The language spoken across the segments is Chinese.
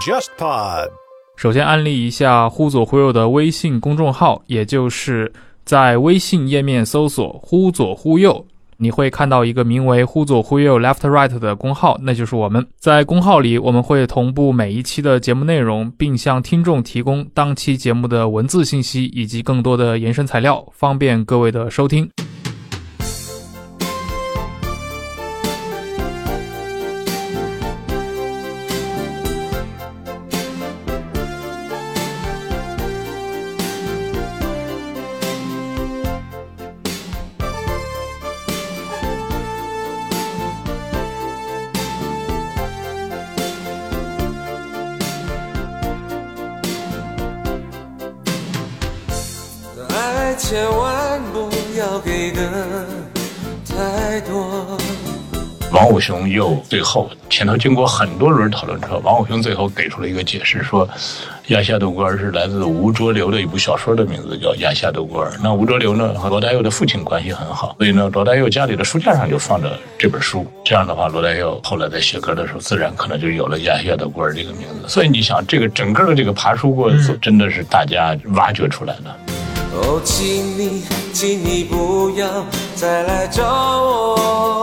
JustPod。首先安利一下“忽左忽右”的微信公众号，也就是在微信页面搜索“忽左忽右”，你会看到一个名为“忽左忽右 Left Right” 的公号，那就是我们。在公号里，我们会同步每一期的节目内容，并向听众提供当期节目的文字信息以及更多的延伸材料，方便各位的收听。又最后前头经过很多轮讨论之后，王武雄最后给出了一个解释，说《亚夏的孤儿》是来自吴浊流的一部小说的名字，叫《亚夏的孤儿》。那吴浊流呢和罗大佑的父亲关系很好，所以呢，罗大佑家里的书架上就放着这本书。这样的话，罗大佑后来在写歌的时候，自然可能就有了《亚夏的孤儿》这个名字。所以你想，这个整个的这个爬书过程，真的是大家挖掘出来的。哦，请你，请你不要再来找我。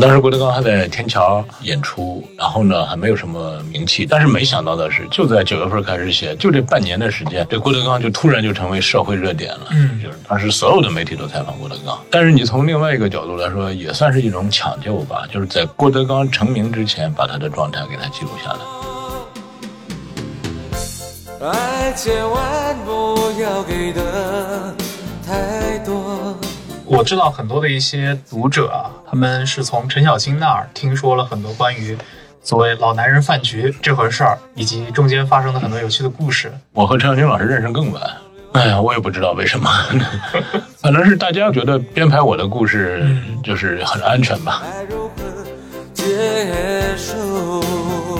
当时郭德纲还在天桥演出，然后呢还没有什么名气，但是没想到的是，就在九月份开始写，就这半年的时间，这郭德纲就突然就成为社会热点了。嗯，就是当时所有的媒体都采访郭德纲。但是你从另外一个角度来说，也算是一种抢救吧，就是在郭德纲成名之前，把他的状态给他记录下来。爱千万不要给的太多。我知道很多的一些读者啊，他们是从陈小青那儿听说了很多关于所谓“老男人饭局”这回事儿，以及中间发生的很多有趣的故事。我和陈小青老师认识更晚，哎呀，我也不知道为什么，反正是大家觉得编排我的故事就是很安全吧。该如何结束？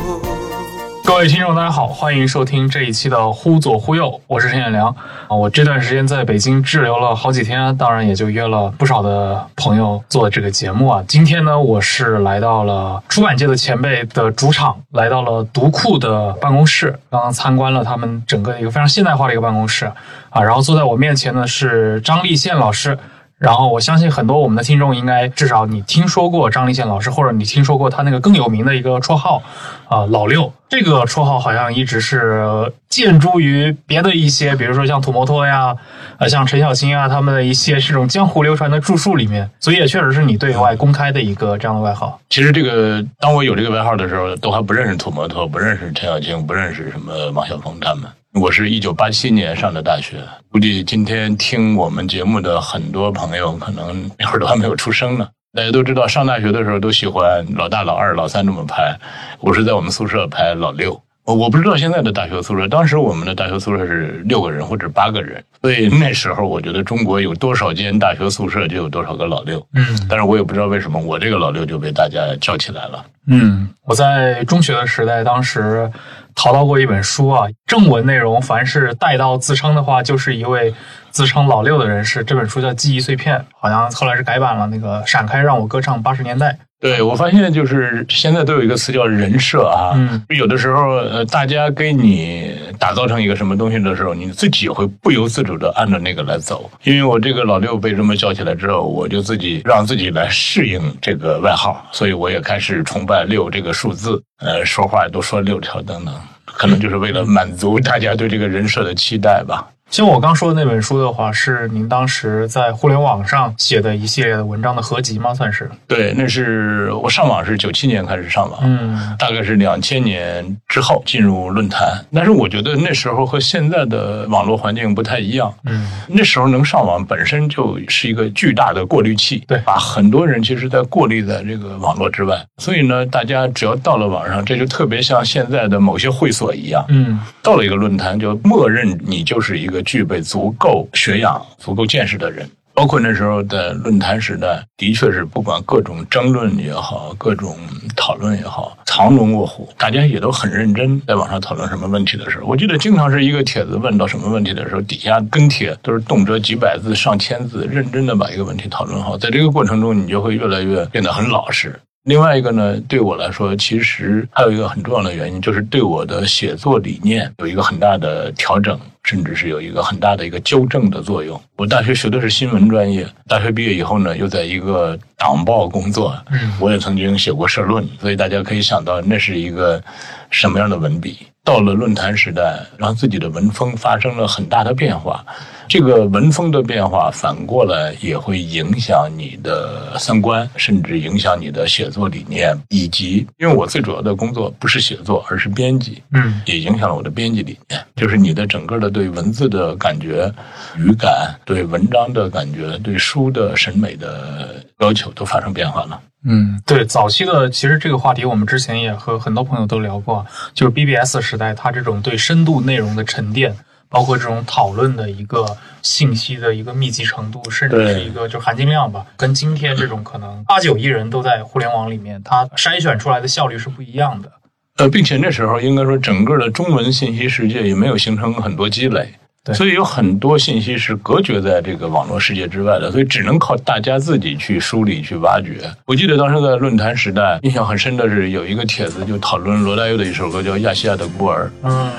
各位听众，大家好，欢迎收听这一期的《忽左忽右》，我是陈彦良啊。我这段时间在北京滞留了好几天，当然也就约了不少的朋友做这个节目啊。今天呢，我是来到了出版界的前辈的主场，来到了读库的办公室，刚刚参观了他们整个一个非常现代化的一个办公室啊。然后坐在我面前呢是张立宪老师。然后我相信很多我们的听众应该至少你听说过张立宪老师，或者你听说过他那个更有名的一个绰号，啊、老六。这个绰号好像一直是建诸于别的一些，比如说像土摩托呀，呃，像陈小青啊，他们的一些这种江湖流传的著述里面，所以也确实是你对外公开的一个这样的外号。其实这个，当我有这个外号的时候，都还不认识土摩托，不认识陈小青，不认识什么王晓峰他们。我是一九八七年上的大学，估计今天听我们节目的很多朋友，可能那会儿都还没有出生呢。大家都知道，上大学的时候都喜欢老大、老二、老三这么排，我是在我们宿舍排老六。我我不知道现在的大学宿舍，当时我们的大学宿舍是六个人或者八个人，所以那时候我觉得中国有多少间大学宿舍就有多少个老六。嗯但是我也不知道为什么我这个老六就被大家叫起来了。嗯，我在中学的时代，当时淘到过一本书啊，正文内容凡是带到自称的话，就是一位自称老六的人士。这本书叫《记忆碎片》，好像后来是改版了，那个闪开让我歌唱八十年代。对，我发现就是现在都有一个词叫人设啊，嗯有的时候呃，大家给你打造成一个什么东西的时候，你自己会不由自主的按照那个来走。因为我这个老六被这么叫起来之后，我就自己让自己来适应这个外号，所以我也开始崇拜六这个数字，呃，说话都说六条等等，可能就是为了满足大家对这个人设的期待吧。像我刚说的那本书的话，是您当时在互联网上写的一系列的文章的合集吗？算是？对，那是我上网是九七年开始上网，嗯大概是两千年之后进入论坛，但是我觉得那时候和现在的网络环境不太一样。嗯那时候能上网本身就是一个巨大的过滤器，对把很多人其实在过滤在这个网络之外。所以呢，大家只要到了网上，这就特别像现在的某些会所一样，嗯到了一个论坛，就默认你就是一个具备足够学养、足够见识的人。包括那时候的论坛时代，的确是不管各种争论也好，各种讨论也好，藏龙卧虎，大家也都很认真，在网上讨论什么问题的时候，我记得经常是一个帖子问到什么问题的时候，底下跟帖都是动辄几百字、上千字，认真的把一个问题讨论好。在这个过程中，你就会越来越变得很老实。另外一个呢，对我来说，其实还有一个很重要的原因，就是对我的写作理念有一个很大的调整，甚至是有一个很大的一个纠正的作用。我大学学的是新闻专业，大学毕业以后呢，又在一个党报工作，嗯我也曾经写过社论，所以大家可以想到那是一个什么样的文笔。到了论坛时代，让自己的文风发生了很大的变化。这个文风的变化，反过来也会影响你的三观，甚至影响你的写作理念，以及因为我最主要的工作不是写作，而是编辑，嗯也影响了我的编辑理念，就是你的整个的对文字的感觉、语感、对文章的感觉、对书的审美的要求都发生变化了。嗯，对，早期的其实这个话题我们之前也和很多朋友都聊过，就是 BBS 时代，它这种对深度内容的沉淀，包括这种讨论的一个信息的一个密集程度，甚至是一个就含金量吧，跟今天这种可能八九亿人都在互联网里面，它筛选出来的效率是不一样的。呃，并且那时候应该说，整个的中文信息世界也没有形成很多积累，对所以有很多信息是隔绝在这个网络世界之外的，所以只能靠大家自己去梳理、去挖掘。我记得当时在论坛时代，印象很深的是有一个帖子就讨论罗大佑的一首歌叫《亚细亚的孤儿》，嗯，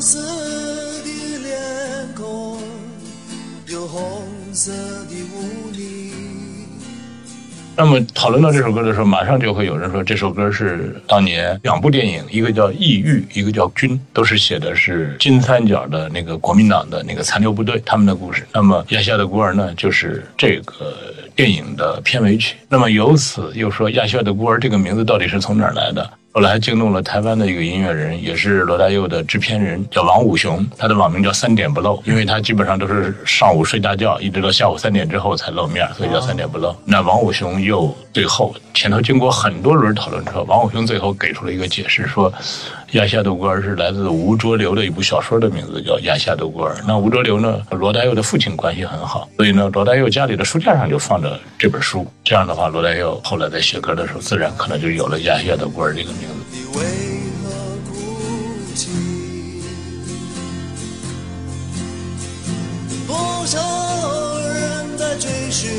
色的脸孔有红色的污泥。那么讨论到这首歌的时候，马上就会有人说这首歌是当年两部电影，一个叫《异域》，一个叫《军》，都是写的是金三角的那个国民党的那个残留部队他们的故事。那么《亚细亚的孤儿》呢，就是这个电影的片尾曲。那么由此又说《亚细亚的孤儿》这个名字到底是从哪来的？后来还惊动了台湾的一个音乐人，也是罗大佑的制片人，叫王武雄，他的网名叫三点不漏，因为他基本上都是上午睡大觉，一直到下午三点之后才露面，所以叫三点不漏。那王武雄又最后前头经过很多轮讨论之后，王武雄最后给出了一个解释，说《亚细亚的孤儿》是来自吴浊流的一部小说的名字，叫《亚细亚的孤儿》。那吴浊流呢，和罗大佑的父亲关系很好，所以呢，罗大佑家里的书架上就放着这本书。这样的话，罗大佑后来在写歌的时候，自然可能就有了《亚细亚的孤儿》这个名字。你为何哭泣？多少人在追寻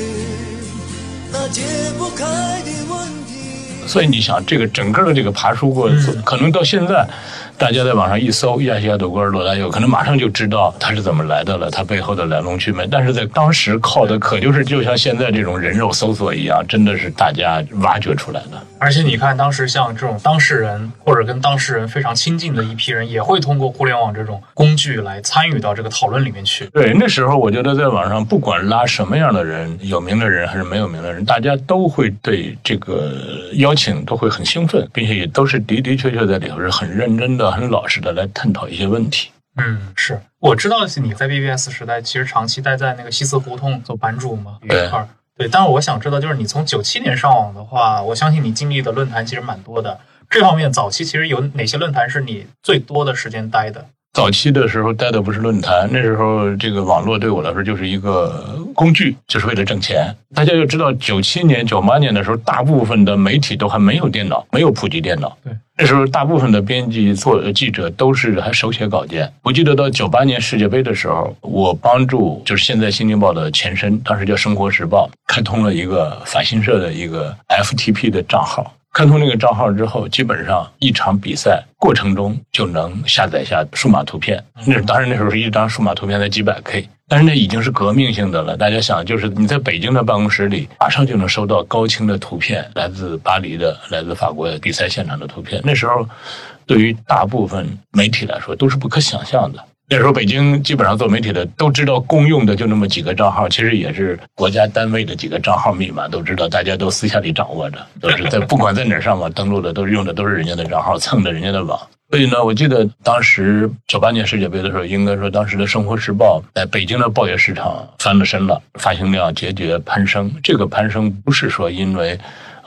那解不开的问？所以你想，这个整个的这个爬书过程，可能到现在，大家在网上一搜“亚细亚朵孤儿罗大佑”，可能马上就知道他是怎么来的了，他背后的来龙去脉。但是在当时靠的可就是就像现在这种人肉搜索一样，真的是大家挖掘出来的。而且你看，当时像这种当事人或者跟当事人非常亲近的一批人，也会通过互联网这种工具来参与到这个讨论里面去。对，那时候我觉得在网上，不管拉什么样的人，有名的人还是没有名的人，大家都会对这个邀请都会很兴奋，并且也都是的的确确在里头是很认真的、很老实的来探讨一些问题。嗯，是我知道是你在 BBS 时代其实长期待在那个西四胡同做版主嘛，对。对，但是我想知道，就是你从九七年上网的话，我相信你经历的论坛其实蛮多的。这方面早期其实有哪些论坛是你最多的时间待的？早期的时候待的不是论坛，那时候这个网络对我来说就是一个工具，就是为了挣钱。大家要知道，九七年、九八年的时候，大部分的媒体都还没有电脑，没有普及电脑。对，那时候大部分的编辑、做记者都是还手写稿件。我记得到九八年世界杯的时候，我帮助就是现在《新京报》的前身，当时叫《生活时报》，开通了一个法新社的一个 FTP 的账号。开通这个账号之后，基本上一场比赛过程中就能下载下数码图片。那当然那时候是一张数码图片才几百 K，但是那已经是革命性的了。大家想，就是你在北京的办公室里，马上就能收到高清的图片，来自巴黎的、来自法国的比赛现场的图片。那时候，对于大部分媒体来说都是不可想象的。那时候北京基本上做媒体的都知道，公用的就那么几个账号，其实也是国家单位的几个账号密码都知道，大家都私下里掌握着，都是在不管在哪儿上网登录的，都是用的都是人家的账号，蹭的人家的网。所以呢，我记得当时九八年世界杯的时候，应该说当时的《生活时报》在北京的报业市场翻了身了，发行量节节攀升。这个攀升不是说因为。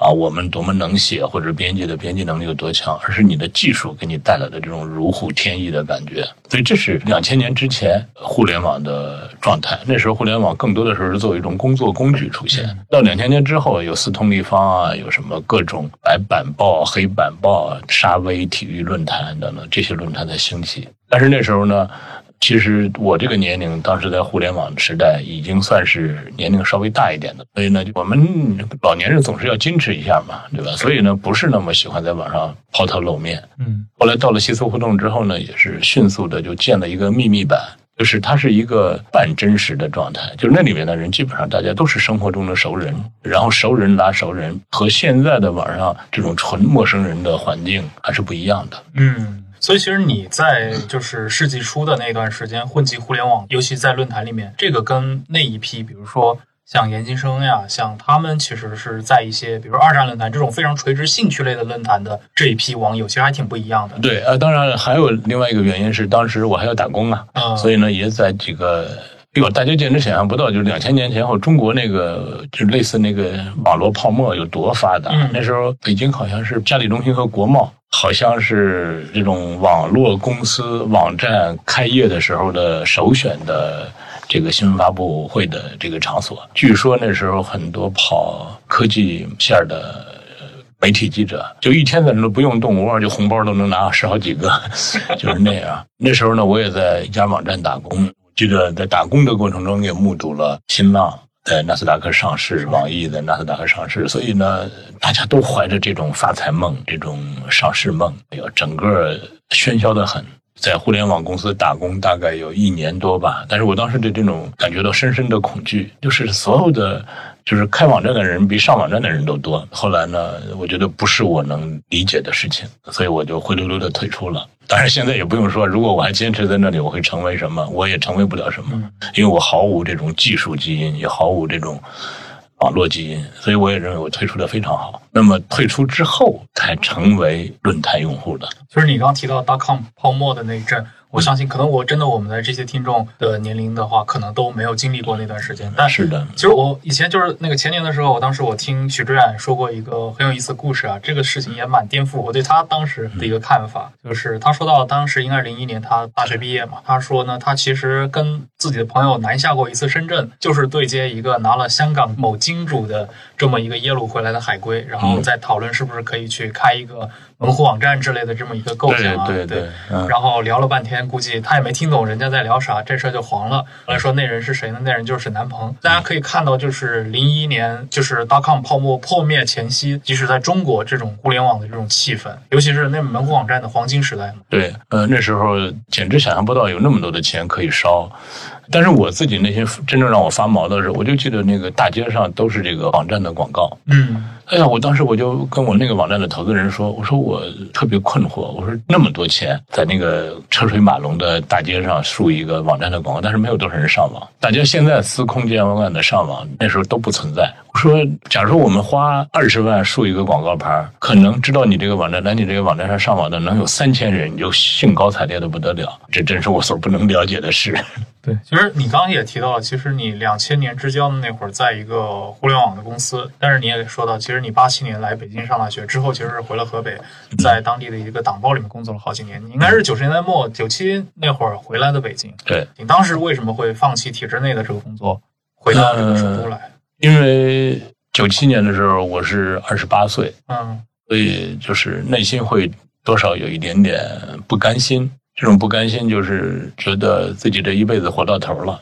啊，我们多么能写，或者编辑的编辑能力有多强，而是你的技术给你带来的这种如虎添翼的感觉。所以这是两千年之前互联网的状态。那时候互联网更多的时候是作为一种工作工具出现。到两千年之后，有四通立方啊，有什么各种白板报、黑板报、沙威体育论坛等等这些论坛在兴起。但是那时候呢？其实我这个年龄，当时在互联网时代已经算是年龄稍微大一点的，所以呢，我们老年人总是要矜持一下嘛，对吧？所以呢，不是那么喜欢在网上抛头露面。嗯，后来到了西斯互动之后呢，也是迅速的就建了一个秘密版，就是它是一个半真实的状态，就是那里面的人基本上大家都是生活中的熟人，然后熟人拉熟人，和现在的网上这种纯陌生人的环境还是不一样的。嗯。所以，其实你在就是世纪初的那段时间混迹互联网，尤其在论坛里面，这个跟那一批，比如说像研究生呀，像他们，其实是在一些比如二战论坛这种非常垂直兴趣类的论坛的这一批网友，其实还挺不一样的。对，呃，当然还有另外一个原因是，当时我还要打工啊，嗯所以呢，也在几个。哎呦，大家简直想象不到，就是两千年前后，中国那个就类似那个网络泡沫有多发达。嗯那时候北京好像是嘉里中心和国贸，好像是这种网络公司网站开业的时候的首选的这个新闻发布会的这个场所。据说那时候很多跑科技线的。媒体记者就一天在那不用动窝，就红包都能拿十好几个，就是那样。那时候呢，我也在一家网站打工，记得在打工的过程中也目睹了新浪在纳斯达克上市，网易在纳斯达克上市，所以呢，大家都怀着这种发财梦、这种上市梦，哎呦，整个喧嚣的很。在互联网公司打工大概有一年多吧，但是我当时对这种感觉到深深的恐惧，就是所有的就是开网站的人比上网站的人都多。后来呢，我觉得不是我能理解的事情，所以我就灰溜溜的退出了。当然现在也不用说，如果我还坚持在那里，我会成为什么？我也成为不了什么，因为我毫无这种技术基因，也毫无这种网络基因，所以我也认为我退出的非常好。那么退出之后，才成为论坛用户的。就是你刚提到 dot com 泡沫的那一阵，我相信可能我真的我们的这些听众的年龄的话，可能都没有经历过那段时间。但是的，其实我以前就是那个前年的时候，我当时我听许志远说过一个很有意思的故事啊，这个事情也蛮颠覆我对他当时的一个看法。就是他说到当时应该是零一年他大学毕业嘛，他说呢，他其实跟自己的朋友南下过一次深圳，就是对接一个拿了香港某金主的这么一个耶鲁回来的海归，然后再讨论是不是可以去开一个门户网站之类的这么一个构想啊，对对对嗯然后聊了半天，估计他也没听懂人家在聊啥，这事儿就黄了。后来说那人是谁呢？那人就是沈南鹏。大家可以看到，就是零一年，就是 dot com 泡沫破灭前夕，即使在中国这种互联网的这种气氛，尤其是那门户网站的黄金时代嘛。对，呃，那时候简直想象不到有那么多的钱可以烧。但是我自己内心真正让我发毛的是，我就记得那个大街上都是这个网站的广告。嗯哎呀，我当时我就跟我那个网站的投资人说，我说我特别困惑，我说那么多钱在那个车水马龙的大街上竖一个网站的广告，但是没有多少人上网。大家现在司空见惯的上网，那时候都不存在。我说，假如说我们花二十万竖一个广告牌，可能知道你这个网站，来你这个网站上上网的能有三千人，你就兴高采烈的不得了。这真是我所不能了解的事。对，其实你刚刚也提到了，其实你两千年之交的那会儿，在一个互联网的公司，但是你也说到，其实你八七年来北京上大学之后，其实是回了河北，在当地的一个党报里面工作了好几年。你应该是九十年代末九七那会儿回来的北京。对，你当时为什么会放弃体制内的这个工作，回到这个首都来？因为九七年的时候我是二十八岁，嗯所以就是内心会多少有一点点不甘心。这种不甘心就是觉得自己这一辈子活到头了。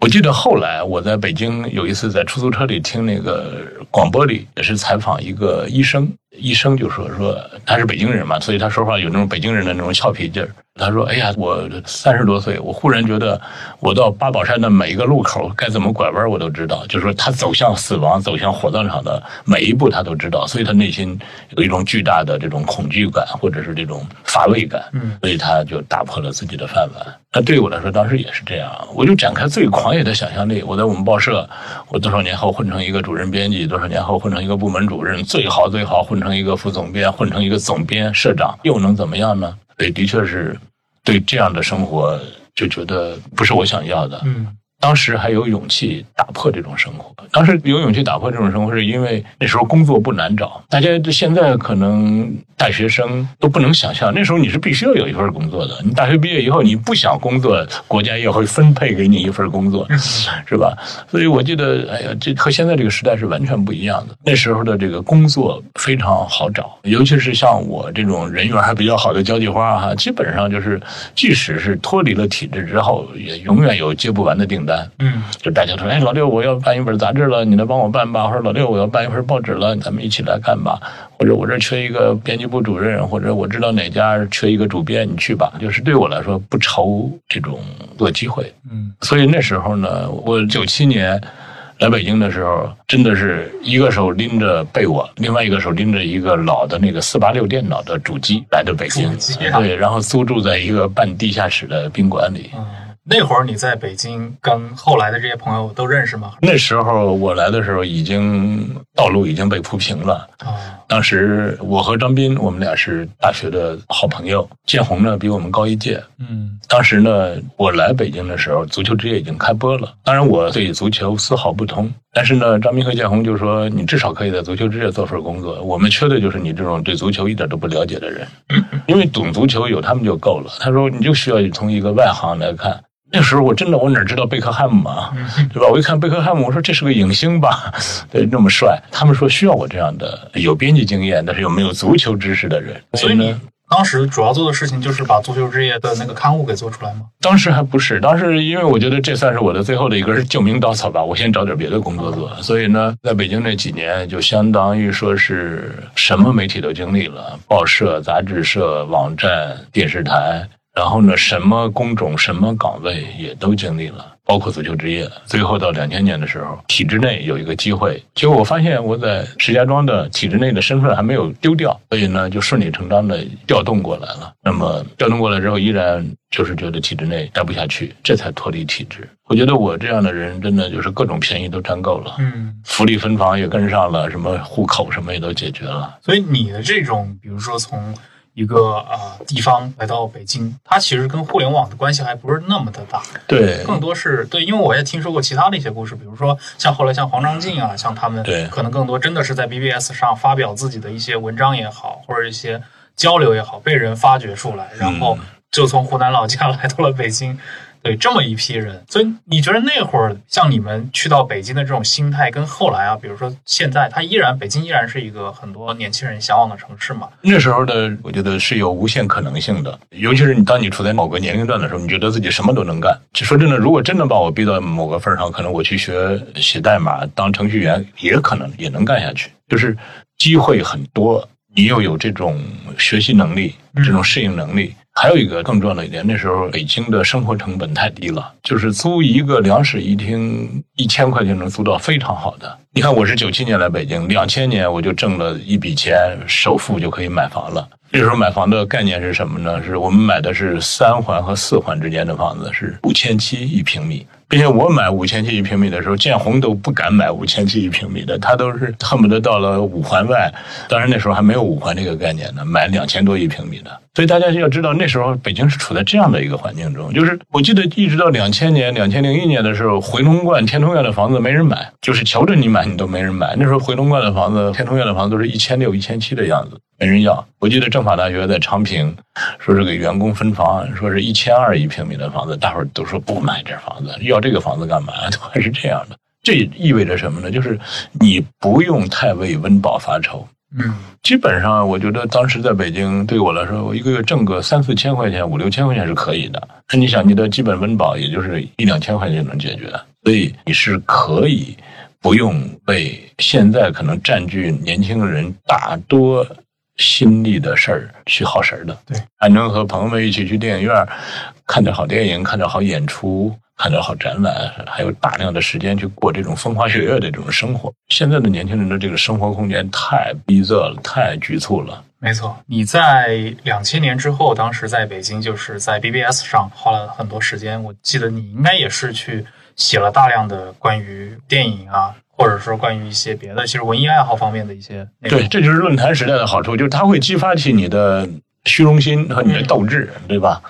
我记得后来我在北京有一次在出租车里听那个广播里也是采访一个医生，医生就说说他是北京人嘛，所以他说话有那种北京人的那种俏皮劲儿。他说：“哎呀，我三十多岁，我忽然觉得我到八宝山的每一个路口该怎么拐弯，我都知道。就是说，他走向死亡、走向火葬场的每一步，他都知道。所以他内心有一种巨大的这种恐惧感，或者是这种乏味感。嗯所以他就打破了自己的饭碗。那对于我来说，当时也是这样，我就展开最狂野的想象力。我在我们报社，我多少年后混成一个主任编辑，多少年后混成一个部门主任，最好最好混成一个副总编，混成一个总编、社长，又能怎么样呢？所以的确是对这样的生活就觉得不是我想要的。嗯当时还有勇气打破这种生活。当时有勇气打破这种生活，是因为那时候工作不难找。大家现在可能大学生都不能想象，那时候你是必须要有一份工作的。你大学毕业以后，你不想工作，国家也会分配给你一份工作，是吧？所以我记得，哎呀，这和现在这个时代是完全不一样的。那时候的这个工作非常好找，尤其是像我这种人缘还比较好的交际花哈，基本上就是，即使是脱离了体制之后，也永远有接不完的订单。嗯，就大家说，哎，老六，我要办一本杂志了，你来帮我办吧；或者老六，我要办一份报纸了，咱们一起来干吧；或者我这儿缺一个编辑部主任，或者我知道哪家缺一个主编，你去吧。就是对我来说不愁这种做机会。嗯，所以那时候呢，我九七年来北京的时候，真的是一个手拎着被窝，另外一个手拎着一个老的那个四八六电脑的主机来的北京，啊对，然后租住在一个半地下室的宾馆里。嗯，那会儿你在北京跟后来的这些朋友都认识吗？那时候我来的时候，已经道路已经被铺平了。啊，当时我和张斌，我们俩是大学的好朋友。建宏呢比我们高一届。嗯当时呢，我来北京的时候，足球之夜已经开播了。当然，我对足球丝毫不通。但是呢，张斌和建宏就说：“你至少可以在足球之夜做份工作。我们缺的就是你这种对足球一点都不了解的人，因为懂足球有他们就够了。”他说：“你就需要从一个外行来看。”那时候我真的我哪知道贝克汉姆啊，对吧？我一看贝克汉姆，我说这是个影星吧，对，那么帅。他们说需要我这样的有编辑经验，但是又没有足球知识的人。所以呢，当时主要做的事情就是把足球之夜的那个刊物给做出来吗？当时还不是，当时因为我觉得这算是我的最后的一根救命稻草吧，我先找点别的工作做。所以呢，在北京那几年，就相当于说是什么媒体都经历了，报社、杂志社、网站、电视台，然后呢，什么工种、什么岗位也都经历了。包括足球职业，最后到两千年的时候，体制内有一个机会，结果我发现我在石家庄的体制内的身份还没有丢掉，所以呢，就顺理成章的调动过来了。那么调动过来之后，依然就是觉得体制内待不下去，这才脱离体制。我觉得我这样的人，真的就是各种便宜都占够了，嗯，福利分房也跟上了，什么户口什么也都解决了。所以你的这种，比如说从一个地方来到北京，它其实跟互联网的关系还不是那么的大，对，更多是对，因为我也听说过其他的一些故事，比如说像后来像黄章进啊，像他们对。可能更多真的是在 BBS 上发表自己的一些文章也好，或者一些交流也好，被人发掘出来，然后就从湖南老家来到了北京。对这么一批人，所以你觉得那会儿像你们去到北京的这种心态，跟后来啊，比如说现在，它依然北京依然是一个很多年轻人向往的城市嘛？那时候的，我觉得是有无限可能性的。尤其是你当你处在某个年龄段的时候，你觉得自己什么都能干。说真的，如果真的把我逼到某个份儿上，可能我去学写代码、当程序员，也可能也能干下去。就是机会很多，你又有这种学习能力、这种适应能力。还有一个更重要的一点，那时候北京的生活成本太低了，就是租一个两室一厅，一千块钱能租到非常好的。你看，我是九七年来北京，两千年我就挣了一笔钱，首付就可以买房了。那时候买房的概念是什么呢？是我们买的是三环和四环之间的房子，是五千七一平米。并且我买五千七一平米的时候，建宏都不敢买五千七一平米的，他都是恨不得到了五环外，当然那时候还没有五环这个概念呢，买两千多一平米的。所以大家要知道，那时候北京是处在这样的一个环境中，就是我记得一直到两千年、两千零一年的时候，回龙观、天通苑的房子没人买，就是求着你买，你都没人买。那时候回龙观的房子、天通苑的房子都是一千六、一千七的样子，没人要。我记得政法大学在昌平，说是给员工分房，说是一千二一平米的房子，大伙儿都说不买这房子，要这个房子干嘛？都还是这样的。这意味着什么呢？就是你不用太为温饱发愁。嗯，基本上，我觉得当时在北京，对我来说，我一个月挣个三四千块钱、五六千块钱是可以的。那你想，你的基本温饱也就是一两千块钱能解决，所以你是可以不用为现在可能占据年轻人大多心力的事儿去耗神儿的。对，还能和朋友们一起去电影院看点好电影，看点好演出。看点好展览，还有大量的时间去过这种风花雪月的这种生活。现在的年轻人的这个生活空间太逼仄了，太局促了。没错，你在两千年之后，当时在北京就是在 BBS 上花了很多时间。我记得你应该也是去写了大量的关于电影啊，或者说关于一些别的，其实文艺爱好方面的一些。对，这就是论坛时代的好处，就是它会激发起你的虚荣心和你的斗志，对吧？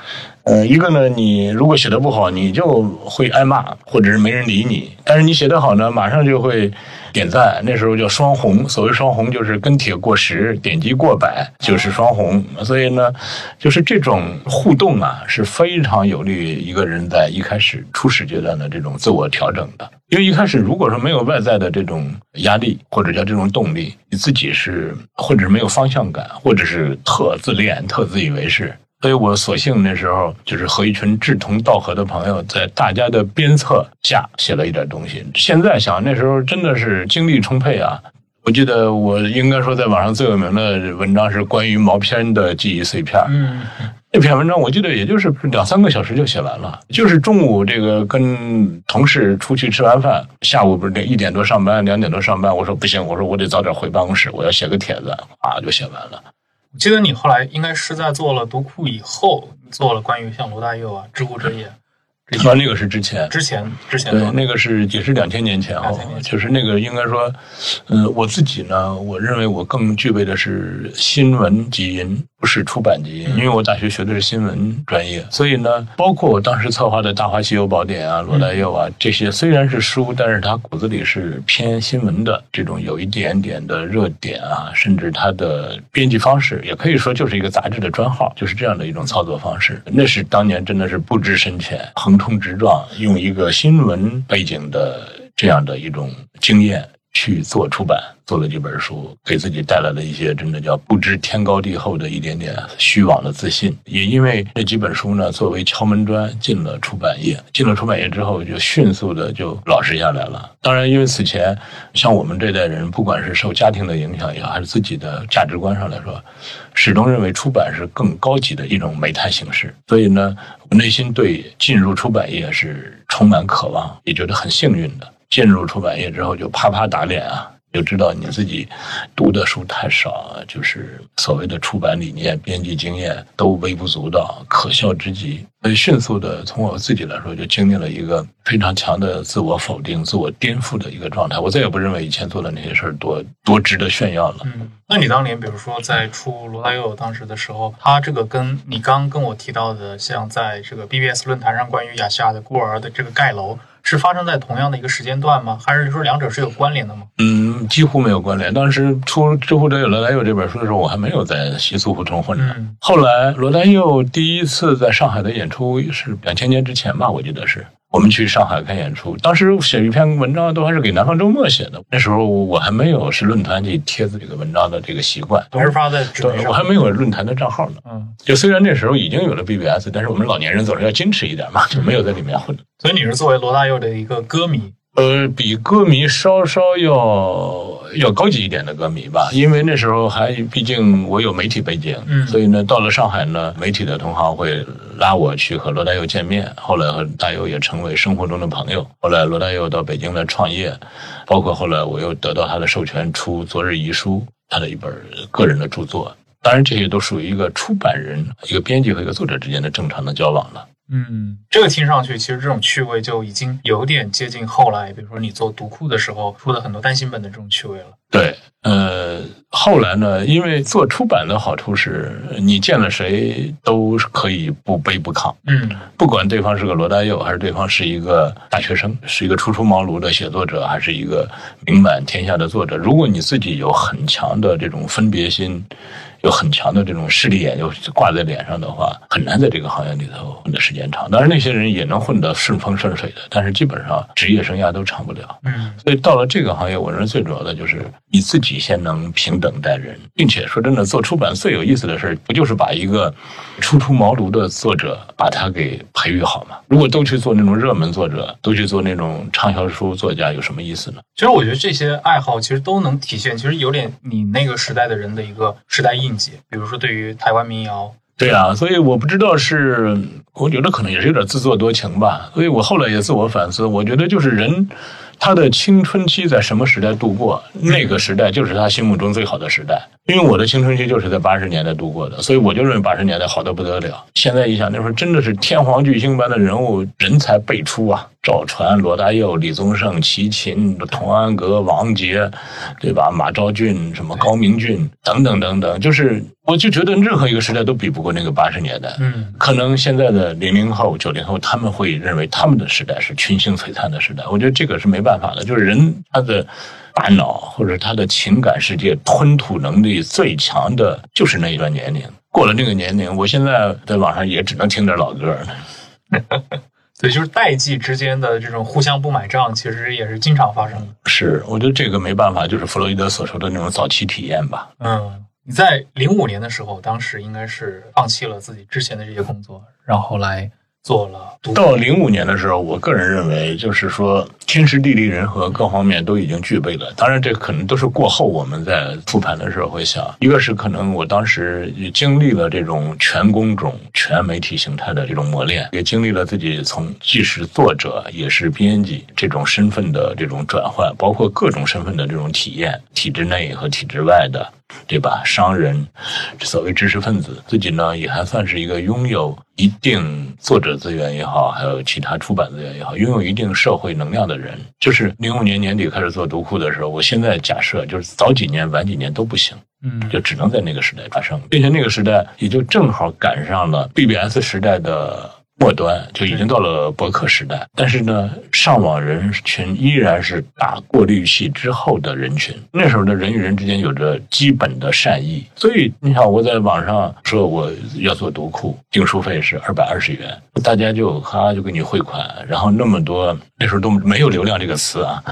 呃，一个呢，你如果写的不好，你就会挨骂，或者是没人理你；但是你写得好呢，马上就会点赞。那时候叫双红，所谓双红就是跟帖过十，点击过百就是双红。所以呢，就是这种互动啊，是非常有利于一个人在一开始初始阶段的这种自我调整的。因为一开始如果说没有外在的这种压力，或者叫这种动力，你自己是或者是没有方向感，或者是特自恋、特自以为是。所以我索性那时候就是和一群志同道合的朋友，在大家的鞭策下写了一点东西。现在想那时候真的是精力充沛啊！我记得我应该说在网上最有名的文章是关于毛片的记忆碎片。嗯，那篇文章我记得也就是两三个小时就写完了，就是中午这个跟同事出去吃完饭，下午不是一点多上班，两点多上班，我说不行，我说我得早点回办公室，我要写个帖子，啊就写完了。我记得你后来应该是在做了读库以后，做了关于像罗大佑啊、知乎者也这些啊，那个是之前，之前之前对那个是也是两千年前后2000年，前。就是那个应该说，呃、我自己呢，我认为我更具备的是新闻基因，不是出版基因，因为我大学学的是新闻专业，所以呢，包括我当时策划的《大话西游宝典》啊、罗大佑啊这些，虽然是书，但是它骨子里是偏新闻的这种，有一点点的热点啊，甚至它的编辑方式也可以说就是一个杂志的专号，就是这样的一种操作方式。那是当年真的是不知深浅，横冲直撞，用一个新闻背景的这样的一种经验去做出版，做了几本书，给自己带来了一些真的叫不知天高地厚的一点点虚妄的自信。也因为这几本书呢，作为敲门砖进了出版业，进了出版业之后，就迅速的就老实下来了。当然，因为此前像我们这代人，不管是受家庭的影响也好，还是自己的价值观上来说，始终认为出版是更高级的一种媒态形式。所以呢，我内心对进入出版业是充满渴望，也觉得很幸运的。进入出版业之后，就啪啪打脸啊，就知道你自己读的书太少，就是所谓的出版理念、编辑经验都微不足道，可笑之极。所以迅速的从我自己来说，就经历了一个非常强的自我否定、自我颠覆的一个状态。我再也不认为以前做的那些事儿多多值得炫耀了。嗯，那你当年比如说在出罗大佑当时的时候，他这个跟你刚跟我提到的，像在这个 BBS 论坛上关于亚细亚的孤儿的这个盖楼，是发生在同样的一个时间段吗？还是说两者是有关联的吗？嗯，几乎没有关联。当时出《知乎者有罗大佑》这本书的时候，我还没有在西苏胡同混着。嗯后来罗大佑第一次在上海的演出是两千年之前吧，我记得是我们去上海看演出。当时写一篇文章都还是给《南方周末》写的，那时候我还没有是论坛去贴自己的文章的这个习惯，还是发在纸对，我还没有论坛的账号呢。嗯，就虽然那时候已经有了 BBS，但是我们老年人总是要矜持一点嘛，就没有在里面混。所以你是作为罗大佑的一个歌迷，呃，比歌迷稍稍要要高级一点的歌迷吧，因为那时候还毕竟我有媒体背景，嗯所以呢，到了上海呢，媒体的同行会拉我去和罗大佑见面，后来和大佑也成为生活中的朋友。后来罗大佑到北京来创业，包括后来我又得到他的授权出《昨日遗书》，他的一本个人的著作。当然，这些都属于一个出版人、一个编辑和一个作者之间的正常的交往了。嗯，这个听上去其实这种趣味就已经有点接近后来，比如说你做读库的时候出的很多单行本的这种趣味了。对，呃，后来呢，因为做出版的好处是，你见了谁都可以不卑不亢，嗯不管对方是个罗大佑，还是对方是一个大学生，是一个初出茅庐的写作者，还是一个名满天下的作者，如果你自己有很强的这种分别心，有很强的这种势利眼，就挂在脸上的话，很难在这个行业里头混的时间长。当然，那些人也能混得顺风顺水的，但是基本上职业生涯都长不了。嗯所以到了这个行业，我认为最主要的就是你自己先能平等待人，并且说真的，做出版最有意思的事儿，不就是把一个初出茅庐的作者把他给培育好吗？如果都去做那种热门作者，都去做那种畅销书作家，有什么意思呢？其实我觉得这些爱好其实都能体现，其实有点你那个时代的人的一个时代印记。比如说对于台湾民谣，对啊，所以我不知道是，我觉得可能也是有点自作多情吧。所以我后来也自我反思，我觉得就是人他的青春期在什么时代度过，那个时代就是他心目中最好的时代。因为我的青春期就是在八十年代度过的，所以我就认为八十年代好的不得了。现在一想，那时候真的是天皇巨星般的人物人才辈出啊！赵传、罗大佑、李宗盛、齐秦、童安格、王杰，对吧？马昭俊、什么高明俊等等等等，就是我就觉得任何一个时代都比不过那个八十年代。嗯，可能现在的零零后、九零后，他们会认为他们的时代是群星璀璨的时代。我觉得这个是没办法的，就是人他的大脑或者他的情感世界吞吐能力最强的就是那一段年龄。过了那个年龄，我现在在网上也只能听点老歌了。所以就是代际之间的这种互相不买账，其实也是经常发生的。是，我觉得这个没办法，就是弗洛伊德所说的那种早期体验吧。嗯，你在零五年的时候，当时应该是放弃了自己之前的这些工作，然后来做了到零五年的时候，我个人认为，就是说天时地利人和各方面都已经具备了。当然，这可能都是过后我们在复盘的时候会想，一个是可能我当时也经历了这种全工种、全媒体形态的这种磨练，也经历了自己从既是作者也是编辑这种身份的这种转换，包括各种身份的这种体验，体制内和体制外的。对吧？商人，所谓知识分子，自己呢也还算是一个拥有一定作者资源也好，还有其他出版资源也好，拥有一定社会能量的人。就是零五年年底开始做读库的时候，我现在假设就是早几年、晚几年都不行，嗯就只能在那个时代发生，并且那个时代也就正好赶上了 BBS 时代的。末端就已经到了博客时代，但是呢，上网人群依然是打过滤器之后的人群。那时候的人与人之间有着基本的善意，所以你想我在网上说我要做读库，订书费是二百二十元，大家就哈就给你汇款，然后那么多那时候都没有流量这个词啊，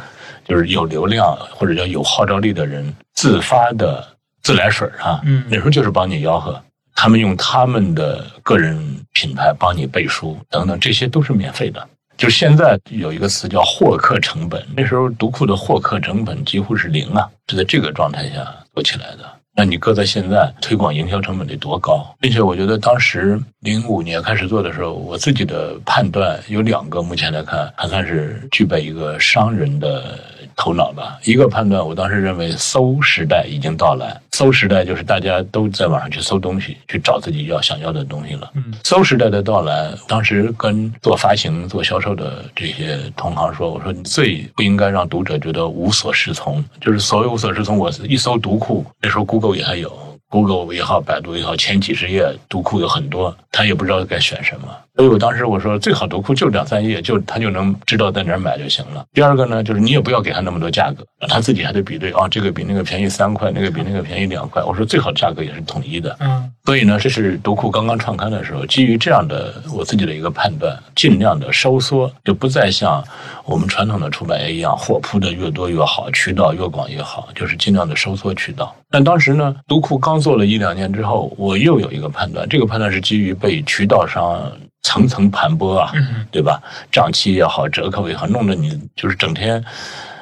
就是有流量或者叫有号召力的人自发的自来水啊，嗯那时候就是帮你吆喝。他们用他们的个人品牌帮你背书等等，这些都是免费的。就现在有一个词叫获客成本，那时候读库的获客成本几乎是零啊，是在这个状态下做起来的。那你搁在现在，推广营销成本得多高？并且我觉得当时零五年开始做的时候，我自己的判断有两个，目前来看还算是具备一个商人的头脑吧。一个判断，我当时认为搜时代已经到来，搜时代就是大家都在网上去搜东西，去找自己要想要的东西了。嗯搜时代的到来，当时跟做发行、做销售的这些同行说：“我说你最不应该让读者觉得无所适从，就是所谓无所适从。我一搜读库，那时候 Google 也还有。” Google 也好，百度也好，前几十页读库有很多，他也不知道该选什么。所以我当时我说，最好读库就两三页，就他就能知道在哪儿买就行了。第二个呢，就是你也不要给他那么多价格，他自己还得比对啊，这个比那个便宜三块，那个比那个便宜两块。我说最好价格也是统一的。嗯所以呢，这是读库刚刚创刊的时候，基于这样的我自己的一个判断，尽量的收缩，就不再像我们传统的出版业一样，货铺的越多越好，渠道越广越好，就是尽量的收缩渠道。但当时呢，读库刚做了一两年之后，我又有一个判断，这个判断是基于被渠道商层层盘剥啊，嗯对吧？账期也好，折扣也好，弄得你就是整天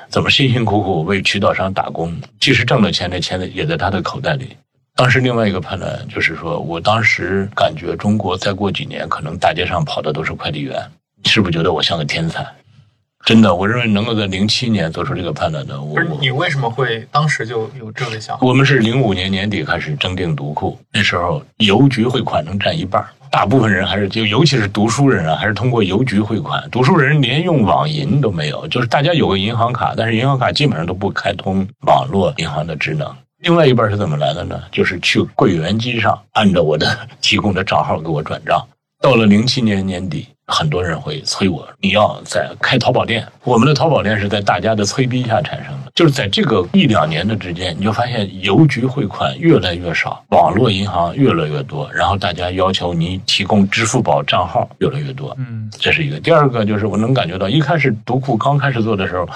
怎么辛辛苦苦为渠道商打工，即使挣了钱，那钱也在他的口袋里。当时另外一个判断就是说，我当时感觉中国再过几年，可能大街上跑的都是快递员。你是不是觉得我像个天才？真的，我认为能够在零七年做出这个判断的，我不是你为什么会当时就有这个想法？我们是零五年年底开始征订读库，那时候邮局汇款能占一半，大部分人还是就尤其是读书人啊，还是通过邮局汇款。读书人连用网银都没有，就是大家有个银行卡，但是银行卡基本上都不开通网络银行的职能。另外一半是怎么来的呢？就是去柜员机上按照我的提供的账号给我转账。到了零七年年底，很多人会催我，你要在开淘宝店。我们的淘宝店是在大家的催逼下产生的，就是在这个一两年的之间，你就发现邮局汇款越来越少，网络银行越来越多，然后大家要求你提供支付宝账号越来越多。嗯这是一个。第二个就是我能感觉到，一开始读库刚开始做的时候，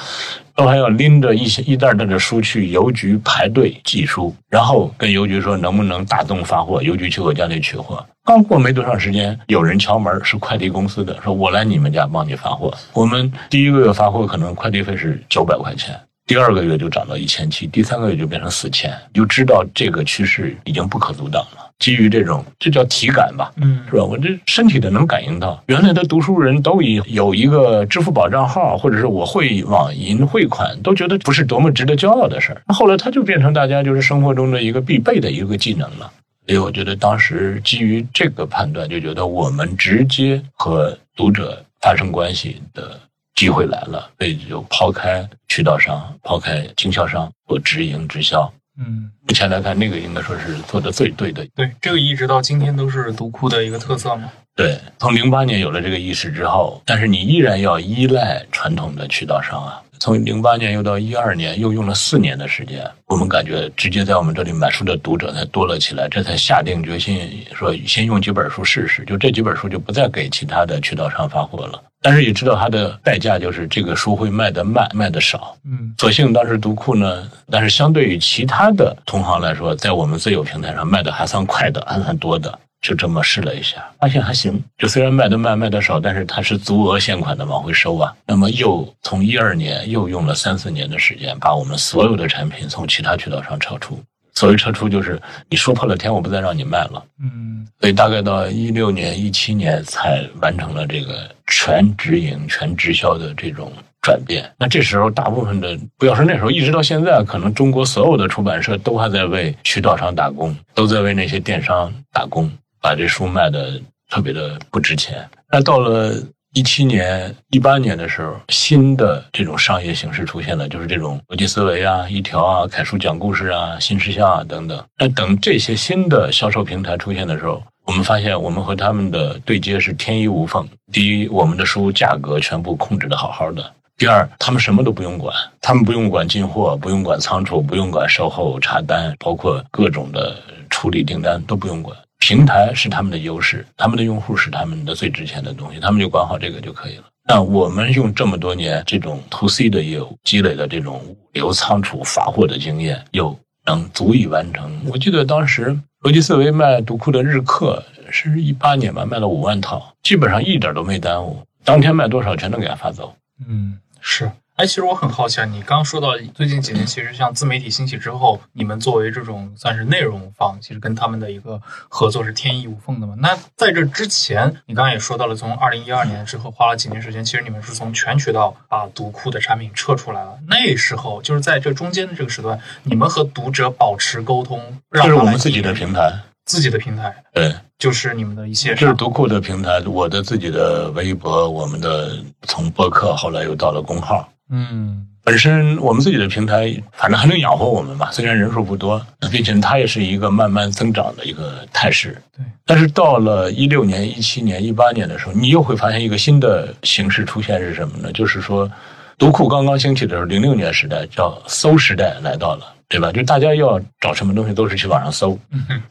都还要拎着一些一袋袋的书去邮局排队寄书，然后跟邮局说能不能大宗发货，邮局去我家里取货。刚过没多长时间，有人敲门，是快递公司的，说我来你们家帮你发货。我们第一个月发货可能快递费是九百块钱。第二个月就涨到一千七，第三个月就变成四千，你就知道这个趋势已经不可阻挡了。基于这种，这叫体感吧，嗯是吧？我这身体的能感应到，原来的读书人都以有一个支付宝账号，或者是我会网银汇款，都觉得不是多么值得骄傲的事儿。后来它就变成大家就是生活中的一个必备的一个技能了。所以我觉得当时基于这个判断，就觉得我们直接和读者发生关系的机会来了，所以就抛开渠道商、抛开经销商，做直营直销。嗯，目前来看，那个应该说是做的最对的。对，这个一直到今天都是独库的一个特色嘛。对，从零八年有了这个意识之后，但是你依然要依赖传统的渠道商啊。从零八年又到一二年，又用了四年的时间，我们感觉直接在我们这里买书的读者才多了起来，这才下定决心说先用几本书试试，就这几本书就不再给其他的渠道商发货了。但是也知道它的代价就是这个书会卖得慢，卖得少。嗯，所幸当时读库呢，但是相对于其他的同行来说，在我们自有平台上卖的还算快的，还算多的。就这么试了一下，发现还行。就虽然卖的慢，卖的少，但是它是足额现款的往回收啊。那么又从一二年又用了三四年的时间，把我们所有的产品从其他渠道上撤出。所谓撤出，就是你说破了天，我不再让你卖了。嗯，所以大概到一六年、一七年才完成了这个全直营、全直销的这种转变。那这时候，大部分的不要说那时候，一直到现在，可能中国所有的出版社都还在为渠道商打工，都在为那些电商打工。把这书卖的特别的不值钱。那到了一七年、一八年的时候，新的这种商业形式出现了，就是这种逻辑思维啊、一条啊、楷书讲故事啊、新事项啊等等。那等这些新的销售平台出现的时候，我们发现我们和他们的对接是天衣无缝。第一，我们的书价格全部控制的好好的；第二，他们什么都不用管，他们不用管进货，不用管仓储，不用管售后查单，包括各种的处理订单都不用管。平台是他们的优势，他们的用户是他们的最值钱的东西，他们就管好这个就可以了。那我们用这么多年这种 to C 的业务积累的这种物流仓储发货的经验，又能足以完成。我记得当时逻辑思维卖读库的日课是一八年吧，卖了五万套，基本上一点都没耽误，当天卖多少全都给他发走。嗯，是。哎，其实我很好奇啊，你刚刚说到最近几年，其实像自媒体兴起之后，你们作为这种算是内容方，其实跟他们的一个合作是天衣无缝的嘛。那在这之前，你刚刚也说到了，从二零一二年之后花了几年时间，其实你们是从全渠道把读库的产品撤出来了。那时候就是在这中间的这个时段，你们和读者保持沟通，让我们自己的平台，自己的平台，对，就是你们的一些这是读库的平台，我的自己的微博，我们的从播客后来又到了公号。嗯本身我们自己的平台，反正还能养活我们吧，虽然人数不多，并且它也是一个慢慢增长的一个态势。对，但是到了一六年、一七年、一八年的时候，你又会发现一个新的形式出现是什么呢？就是说，读库刚刚兴起的时候，零六年时代叫搜时代来到了，对吧？就大家要找什么东西都是去网上搜，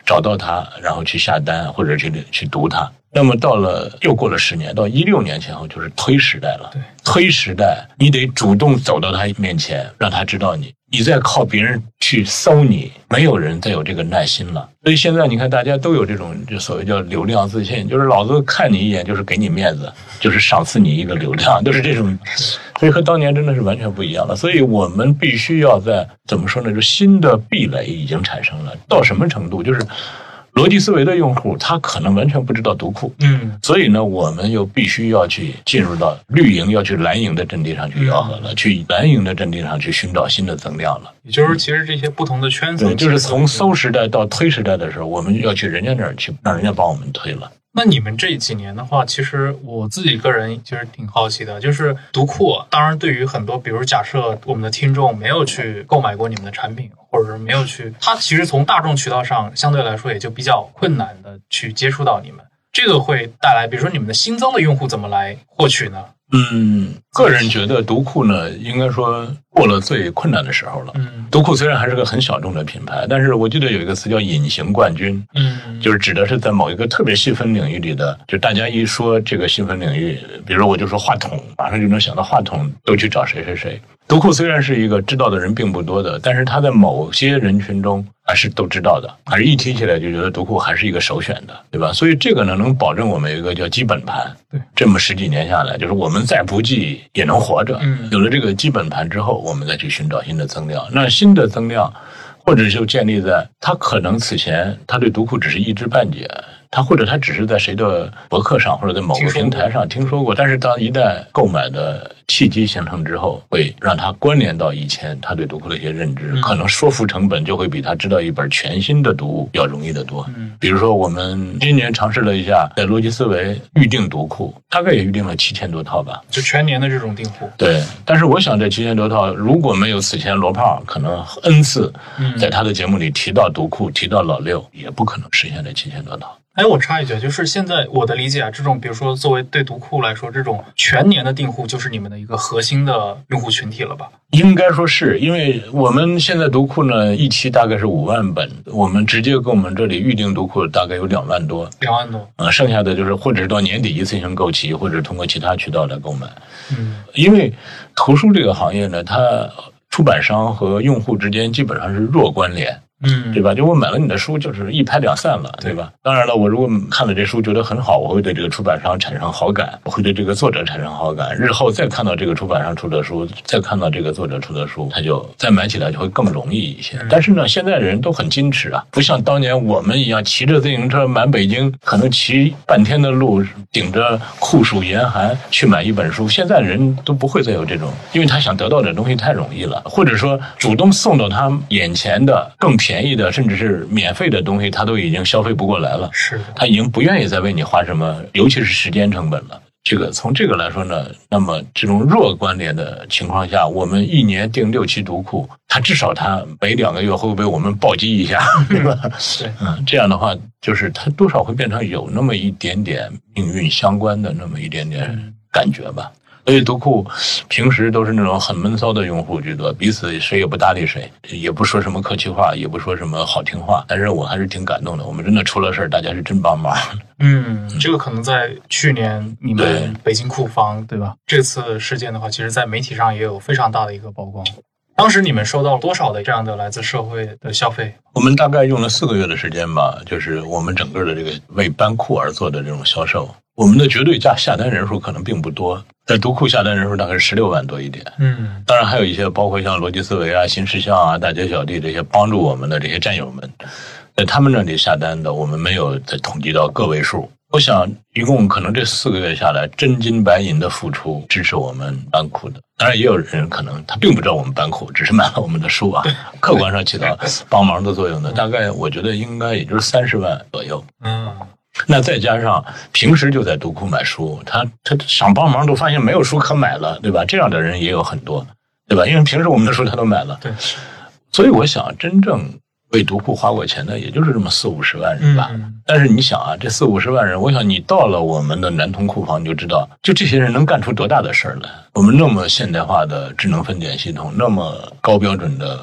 找到它，然后去下单或者去去读它。那么到了又过了十年，到一六年前后就是推时代了。对，推时代，你得主动走到他面前，让他知道你。你再靠别人去搜你，没有人再有这个耐心了。所以现在你看，大家都有这种就所谓叫流量自信，就是老子看你一眼就是给你面子，就是赏赐你一个流量，都是这种。所以和当年真的是完全不一样了。所以我们必须要在怎么说呢？就新的壁垒已经产生了，到什么程度？就是逻辑思维的用户，他可能完全不知道读库，嗯所以呢，我们又必须要去进入到绿营，要去蓝营的阵地上去吆喝了，去蓝营的阵地上去寻找新的增量了。也就是其实这些不同的圈子对，，就是从搜时代到推时代的时候，我们要去人家那儿去，让人家帮我们推了。那你们这几年的话，其实我自己个人其实挺好奇的，就是读库，当然对于很多，比如假设我们的听众没有去购买过你们的产品，或者是没有去，他其实从大众渠道上相对来说也就比较困难的去接触到你们，这个会带来，比如说你们的新增的用户怎么来获取呢？嗯，个人觉得读库呢，应该说过了最困难的时候了。嗯独库虽然还是个很小众的品牌，但是我记得有一个词叫“隐形冠军”，嗯就是指的是在某一个特别细分领域里的，就大家一说这个细分领域，比如我就说话筒，马上就能想到话筒，都去找谁谁谁。独库虽然是一个知道的人并不多的，但是他在某些人群中还是都知道的，还是一提起来就觉得独库还是一个首选的，对吧？所以这个呢，能保证我们有一个叫基本盘。对，这么十几年下来，就是我们再不济也能活着。嗯有了这个基本盘之后，我们再去寻找新的增量。那新的增量，或者就建立在他可能此前他对独库只是一知半解，他或者他只是在谁的博客上或者在某个平台上听说过，但是当一旦购买的契机形成之后，会让他关联到以前他对读库的一些认知，可能说服成本就会比他知道一本全新的读物要容易得多。嗯比如说，我们今年尝试了一下在逻辑思维预定读库，大概也预定了七千多套吧。就全年的这种订户，对，但是我想这七千多套，如果没有此前罗胖可能 N 次嗯在他的节目里提到读库、提到老六，也不可能实现这七千多套。哎，我插一句，就是现在我的理解啊，这种比如说作为对读库来说，这种全年的订户就是你们的一个核心的用户群体了吧？应该说是因为我们现在读库呢，一期大概是五万本，我们直接跟我们这里预定读库大概有两万多，两万多，呃，剩下的就是或者是到年底一次性购齐，或者通过其他渠道来购买。嗯因为图书这个行业呢，它出版商和用户之间基本上是弱关联。嗯，对吧？就我买了你的书，就是一拍两散了，对吧？当然了，我如果看了这书觉得很好，我会对这个出版商产生好感，我会对这个作者产生好感。日后再看到这个出版商出的书，再看到这个作者出的书，他就再买起来就会更容易一些。但是呢，现在人都很矜持啊，不像当年我们一样骑着自行车满北京，可能骑半天的路，顶着酷暑严寒去买一本书。现在人都不会再有这种，因为他想得到的东西太容易了，或者说主动送到他眼前的更便宜的，甚至是免费的东西，他都已经消费不过来了。是，他已经不愿意再为你花什么，尤其是时间成本了。这个从这个来说呢，那么这种弱关联的情况下，我们一年订六期读库，它至少它每两个月会被我们暴击一下，对吧？对，嗯，这样的话，就是它多少会变成有那么一点点命运相关的那么一点点感觉吧。所以读库平时都是那种很闷骚的用户居多，彼此谁也不搭理谁，也不说什么客气话，也不说什么好听话。但是我还是挺感动的，我们真的出了事儿，大家是真帮忙。嗯，这个可能在去年你们北京库房对吧？这次事件的话，其实在媒体上也有非常大的一个曝光。当时你们收到了多少的这样的来自社会的消费？我们大概用了四个月的时间吧，就是我们整个的这个为班库而做的这种销售。我们的绝对价下单人数可能并不多，在读库下单人数大概是十六万多一点。嗯当然还有一些包括像逻辑思维啊、新事项啊、大街小地这些帮助我们的这些战友们，在他们那里下单的，我们没有再统计到个位数。我想，一共可能这四个月下来，真金白银的付出支持我们班库的。当然，也有人可能他并不知道我们班库，只是买了我们的书啊，客观上起到帮忙的作用的。大概我觉得应该也就是三十万左右。嗯那再加上平时就在读库买书，他他想帮忙都发现没有书可买了，对吧？这样的人也有很多，对吧？因为平时我们的书他都买了，对，所以我想真正为读库花过钱的，也就是这么四五十万人吧。嗯但是你想啊，这四五十万人，我想你到了我们的南通库房，你就知道，就这些人能干出多大的事儿来。我们那么现代化的智能分拣系统，那么高标准的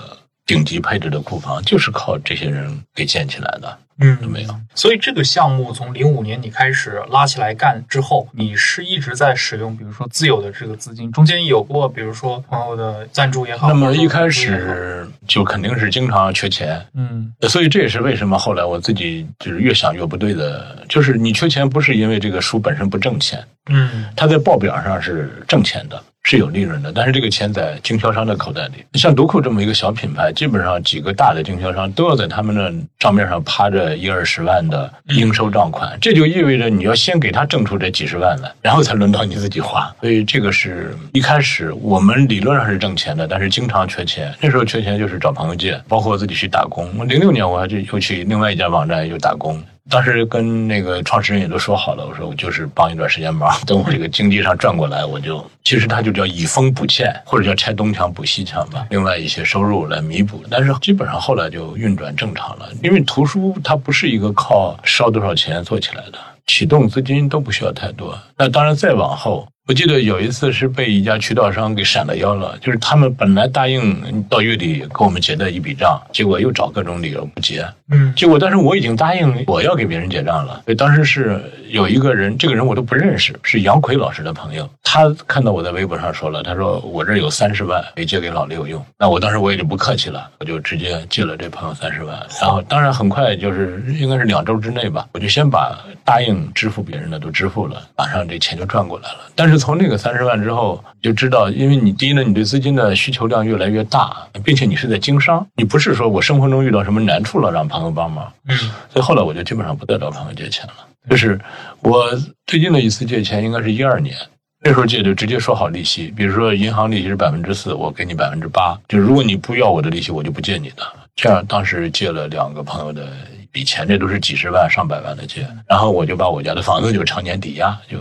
顶级配置的库房，就是靠这些人给建起来的。嗯没有。所以这个项目从零五年你开始拉起来干之后，你是一直在使用，比如说自有的这个资金，中间有过，比如说朋友的赞助也好。那么一开始就肯定是经常缺钱，嗯所以这也是为什么后来我自己就是越想越不对的，就是你缺钱不是因为这个书本身不挣钱，嗯它在报表上是挣钱的，是有利润的，但是这个钱在经销商的口袋里。像独库这么一个小品牌，基本上几个大的经销商都要在他们的账面上趴着一二十万的应收账款，这就意味着你要先给他挣出这几十万来，然后才轮到你自己花。所以这个是一开始我们理论上是挣钱的，但是经常缺钱。那时候缺钱就是找朋友借，包括我自己去打工。零六年我还去又去另外一家网站又打工。当时跟那个创始人也都说好了，我说我就是帮一段时间忙，等我这个经济上转过来，我就其实它就叫以风补欠，或者叫拆东墙补西墙吧，另外一些收入来弥补。但是基本上后来就运转正常了，因为图书它不是一个靠烧多少钱做起来的，启动资金都不需要太多。那当然再往后。我记得有一次是被一家渠道商给闪了腰了，就是他们本来答应到月底给我们结的一笔账，结果又找各种理由不结，嗯结果，但是我已经答应我要给别人结账了。所以当时是有一个人，这个人我都不认识，是杨奎老师的朋友。他看到我在微博上说了，他说我这儿有三十万没借给老六用。那我当时我也就不客气了，我就直接借了这朋友三十万。然后当然很快就是应该是两周之内吧，我就先把答应支付别人的都支付了，马上这钱就赚过来了。但是是从那个三十万之后，就知道，因为你第一呢，你对资金的需求量越来越大，并且你是在经商，你不是说我生活中遇到什么难处了让朋友帮忙，嗯所以后来我就基本上不再找朋友借钱了。就是我最近的一次借钱，应该是一二年，那时候借就直接说好利息，比如说银行利息是百分之四，我给你百分之八，就如果你不要我的利息，我就不借你的。这样当时借了两个朋友的一笔钱，这都是几十万、上百万的借，然后我就把我家的房子就常年抵押，就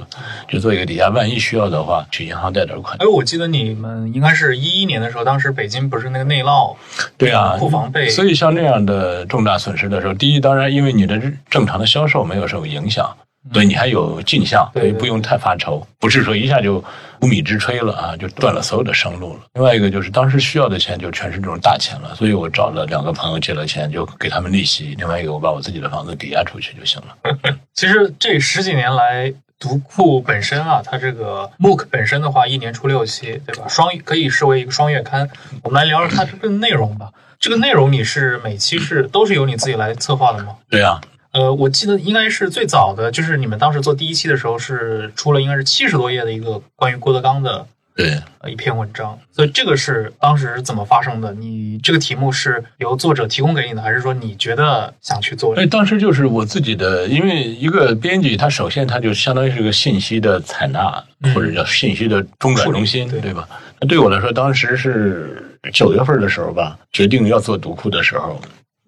就做一个抵押，万一需要的话，去银行贷点款哎，。我记得你们应该是一一年的时候，当时北京不是那个内涝，对啊，库房被所以像这样的重大损失的时候，第一，当然因为你的正常的销售没有受影响，所以你还有进项，对所以不用太发愁，不是说一下就无米之炊了啊，就断了所有的生路了。另外一个就是当时需要的钱就全是这种大钱了，所以我找了两个朋友借了钱，就给他们利息；另外一个我把我自己的房子抵押出去就行了。其实这十几年来，读库本身啊，它这个 MOOC 本身的话，一年出六期，对吧？双可以视为一个双月刊。我们来聊聊它这个内容吧。这个内容你是每期是都是由你自己来策划的吗？对啊，呃，我记得应该是最早的，就是你们当时做第一期的时候是出了应该是七十多页的一个关于郭德纲的对。呃一篇文章，所以这个是当时怎么发生的？你这个题目是由作者提供给你的，还是说你觉得想去做？哎，当时就是我自己的，因为一个编辑，他首先他就相当于是个信息的采纳，嗯或者叫信息的中转中心，对对吧？那对我来说，当时是九月份的时候吧，决定要做读库的时候，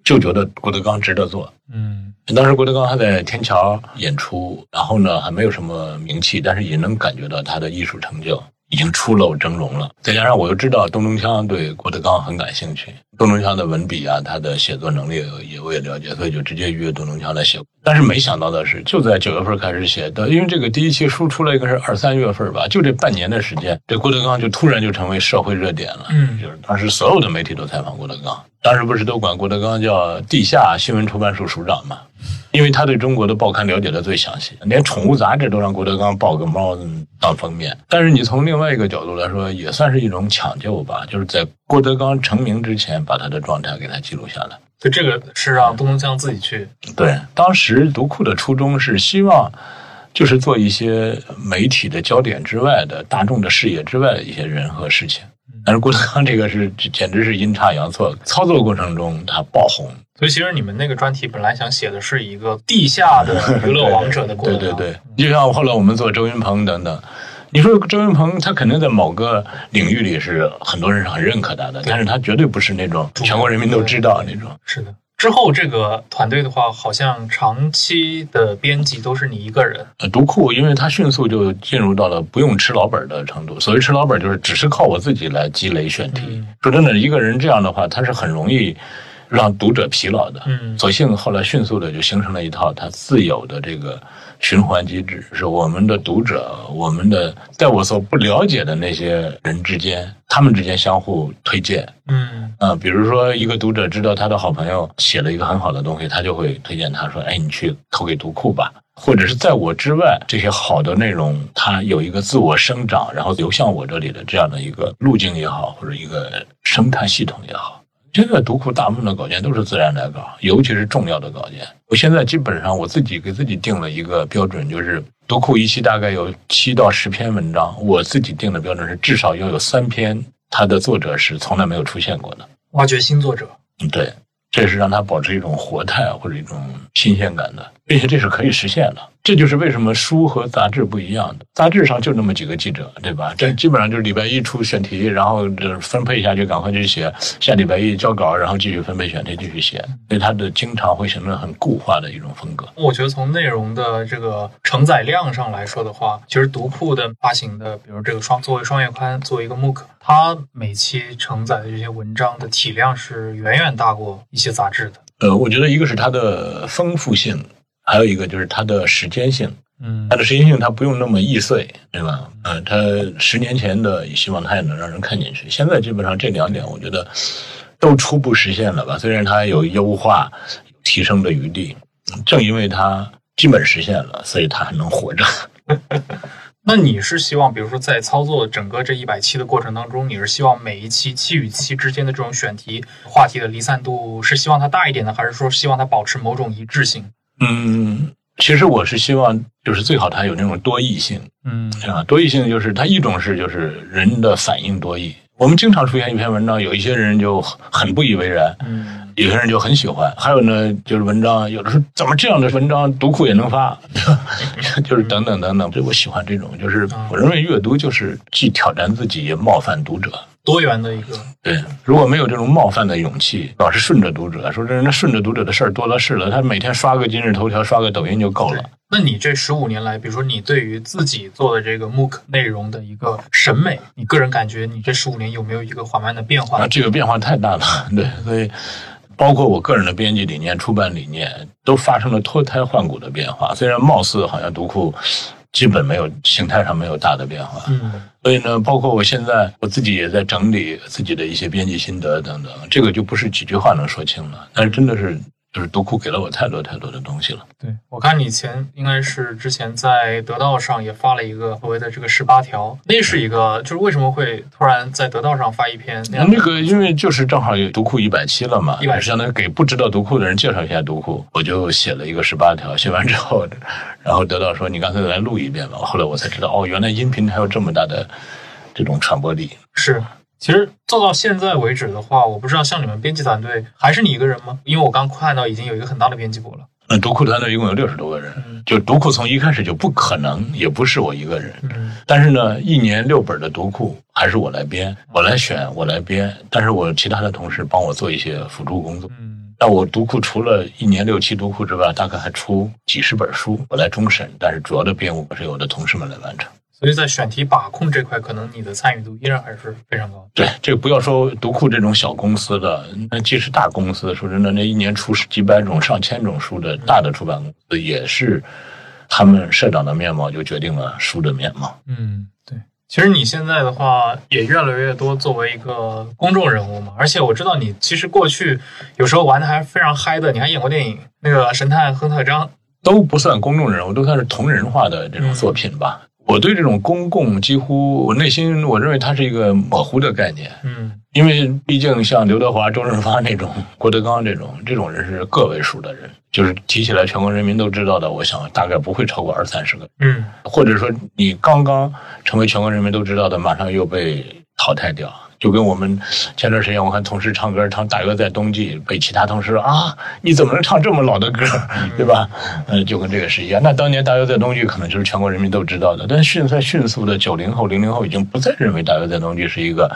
就觉得郭德纲值得做。嗯当时郭德纲还在天桥演出，然后呢还没有什么名气，但是也能感觉到他的艺术成就已经初露峥嵘了。再加上我又知道东东锵对郭德纲很感兴趣，东东锵的文笔啊，他的写作能力也我也了解，所以就直接约东东锵来写。但是没想到的是，就在九月份开始写的，因为这个第一期书出来应该是二三月份吧，就这半年的时间，这郭德纲就突然就成为社会热点了。嗯就是当时所有的媒体都采访郭德纲，当时不是都管郭德纲叫地下新闻出版署署长嘛？因为他对中国的报刊了解的最详细，连宠物杂志都让郭德纲抱个猫当封面。但是你从另外一个角度来说，也算是一种抢救吧，就是在郭德纲成名之前，把他的状态给他记录下来。就这个是让东东江自己去，对，当时读库的初衷是希望，就是做一些媒体的焦点之外的大众的视野之外的一些人和事情。但是郭德纲这个是简直是阴差阳错，操作过程中他爆红，所以其实你们那个专题本来想写的是一个地下的娱乐王者的郭德纲，对对对，就像后来我们做周云鹏等等，你说周云鹏他肯定在某个领域里是很多人是很认可他的，但是他绝对不是那种全国人民都知道那种。是的。之后这个团队的话，好像长期的编辑都是你一个人，呃，读库因为它迅速就进入到了不用吃老本的程度。所谓吃老本，就是只是靠我自己来积累选题。嗯说真的，一个人这样的话，他是很容易让读者疲劳的。嗯所幸后来迅速的就形成了一套他自有的这个循环机制，是我们的读者，我们的在我所不了解的那些人之间，他们之间相互推荐。嗯啊、比如说一个读者知道他的好朋友写了一个很好的东西，他就会推荐他说：“哎，你去投给读库吧。”或者是在我之外，这些好的内容，它有一个自我生长，然后流向我这里的这样的一个路径也好，或者一个生态系统也好。现在读库大部分的稿件都是自然来稿，尤其是重要的稿件。我现在基本上我自己给自己定了一个标准，就是读库一期大概有七到十篇文章，我自己定的标准是至少要有三篇，它的作者是从来没有出现过的。挖掘新作者，嗯，对，这是让它保持一种活态或者一种新鲜感的，并且这是可以实现的。这就是为什么书和杂志不一样的。杂志上就那么几个记者，对吧？这基本上就是礼拜一出选题，然后这分配一下就赶快去写，下礼拜一交稿，然后继续分配选题继续写，所以它的经常会形成很固化的一种风格。我觉得从内容的这个承载量上来说的话，其实读库的发行的，比如这个双作为双月刊，作为一个 MOOC，它每期承载的这些文章的体量是远远大过一些杂志的。呃，我觉得一个是它的丰富性，还有一个就是它的时间性。嗯它的时间性它不用那么易碎，对吧？呃、它十年前的希望它也能让人看进去。现在基本上这两点，我觉得都初步实现了吧。虽然它有优化、有提升的余地，嗯正因为它基本实现了，所以它还能活着。那你是希望，比如说在操作整个这一百期的过程当中，你是希望每一期期与期之间的这种选题话题的离散度是希望它大一点呢，还是说希望它保持某种一致性？嗯，其实我是希望，就是最好它有那种多义性嗯啊，多义性就是它一种是就是人的反应多义。我们经常出现一篇文章，有一些人就很不以为然，嗯有些人就很喜欢，还有呢，就是文章有的时候怎么这样的文章读库也能发，就是等等等等。所以我喜欢这种，就是我认为阅读就是既挑战自己，也冒犯读者。多元的一个，对，如果没有这种冒犯的勇气，老是顺着读者，说这那，顺着读者的事儿多了是了，他每天刷个今日头条，刷个抖音就够了。那你这十五年来，比如说你对于自己做的这个 MOOC 内容的一个审美，你个人感觉你这十五年有没有一个缓慢的变化啊，？这个变化太大了，对，所以包括我个人的编辑理念、出版理念，都发生了脱胎换骨的变化。虽然貌似好像读库基本没有形态上没有大的变化，嗯所以呢，包括我现在我自己也在整理自己的一些编辑心得等等，这个就不是几句话能说清了。但是真的是，就是读库给了我太多太多的东西了。对，我看你以前应该是之前在得到上也发了一个所谓的这个十八条，那是一个就是为什么会突然在得到上发一篇那样那个因为就是正好有读库一百期了嘛，一百期相当于给不知道读库的人介绍一下读库，我就写了一个十八条，写完之后，然后得到说你刚才来录一遍吧。后来我才知道，哦，原来音频还有这么大的这种传播力。是，其实做到现在为止的话，我不知道像你们编辑团队还是你一个人吗？因为我刚看到已经有一个很大的编辑部了。嗯读库团队一共有六十多个人，就读库从一开始就不可能，也不是我一个人。嗯但是呢，一年六本的读库还是我来编，我来选，我来编。但是我其他的同事帮我做一些辅助工作。嗯那我读库除了一年六期读库之外，大概还出几十本书，我来终审，但是主要的编务是由我的同事们来完成。所以在选题把控这块，可能你的参与度依然还是非常高。对，这个不要说读库这种小公司的，那即使大公司，说真的，那一年出十几百种、上千种书的大的出版公司，也是他们社长的面貌就决定了书的面貌。嗯，对，其实你现在的话也越来越多作为一个公众人物嘛，而且我知道你其实过去有时候玩的还非常嗨的，你还演过电影，那个《神探亨特张》。都不算公众人物，都算是同人化的这种作品吧。我对这种公共几乎，我内心我认为它是一个模糊的概念，嗯因为毕竟像刘德华、周润发那种、郭德纲这种这种人是个位数的人，就是提起来全国人民都知道的，我想大概不会超过二三十个。嗯或者说你刚刚成为全国人民都知道的，马上又被淘汰掉。就跟我们前段时间我看同事唱歌唱《大约在冬季》，被其他同事说啊，你怎么能唱这么老的歌，对吧？嗯，就跟这个是一样。那当年《大约在冬季》可能就是全国人民都知道的，但是现在迅速的九零后、零零后已经不再认为《大约在冬季》是一个